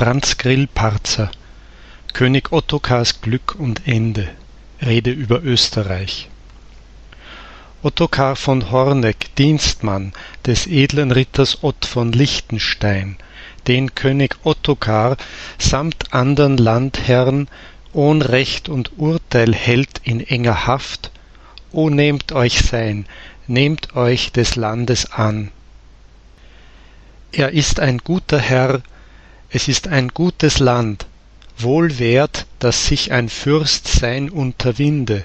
Franz Grill-Parzer König Ottokars Glück und Ende. Rede über Österreich. Ottokar von Horneck Dienstmann des edlen Ritters Ott von Liechtenstein den König Ottokar samt andern Landherren ohn Recht und Urteil hält in enger Haft o nehmt euch sein nehmt euch des Landes an. Er ist ein guter Herr es ist ein gutes Land wohl wert dass sich ein Fürst sein unterwinde.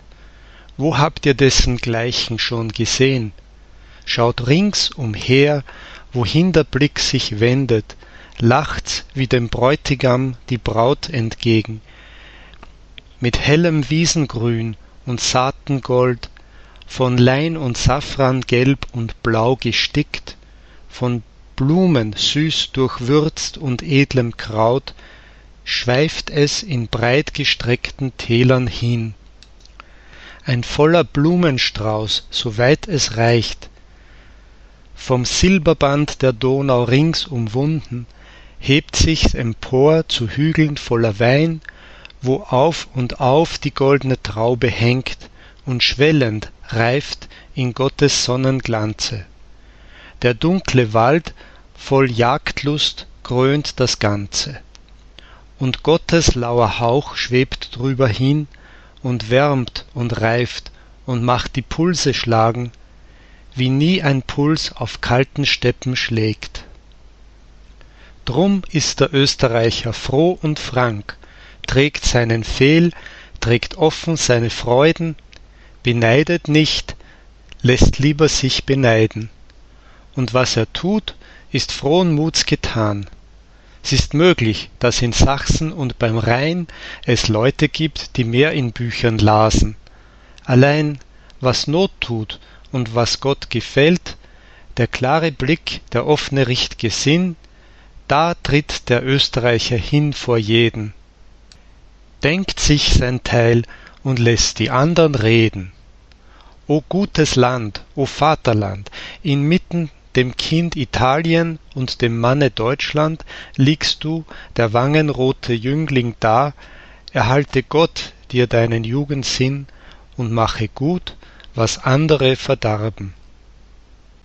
Wo habt ihr dessengleichen schon gesehn schaut rings umher wohin der Blick sich wendet. Lacht's wie dem Bräutigam die Braut entgegen. Mit hellem Wiesengrün und Saatengold von Lein und Safran gelb und blau gestickt von Blumen süß durchwürzt und edlem Kraut schweift es in breitgestreckten Tälern hin. Ein voller Blumenstrauß so weit es reicht vom Silberband der Donau rings umwunden hebt sich's empor zu Hügeln voller Wein wo auf und auf die goldne Traube hängt und schwellend reift in Gottes Sonnenglanze. Der dunkle Wald voll Jagdlust krönt das Ganze. Und Gottes lauer Hauch schwebt drüber hin und wärmt und reift und macht die Pulse schlagen wie nie ein Puls auf kalten Steppen schlägt. Drum ist der Österreicher froh und frank trägt seinen Fehl trägt offen seine Freuden beneidet nicht lässt lieber sich beneiden. Und was er tut ist frohen muts getan. S ist möglich dass in sachsen und beim rhein es leute gibt die mehr in büchern lasen. Allein was not tut und was gott gefällt der klare blick der offne richt'ge sinn da tritt der österreicher hin vor jeden. Denkt sich sein teil und lässt die andern reden. O gutes land o vaterland inmitten dem kind italien und dem manne deutschland liegst du der wangenrote jüngling da. Erhalte gott dir deinen jugendsinn und mache gut was andere verdarben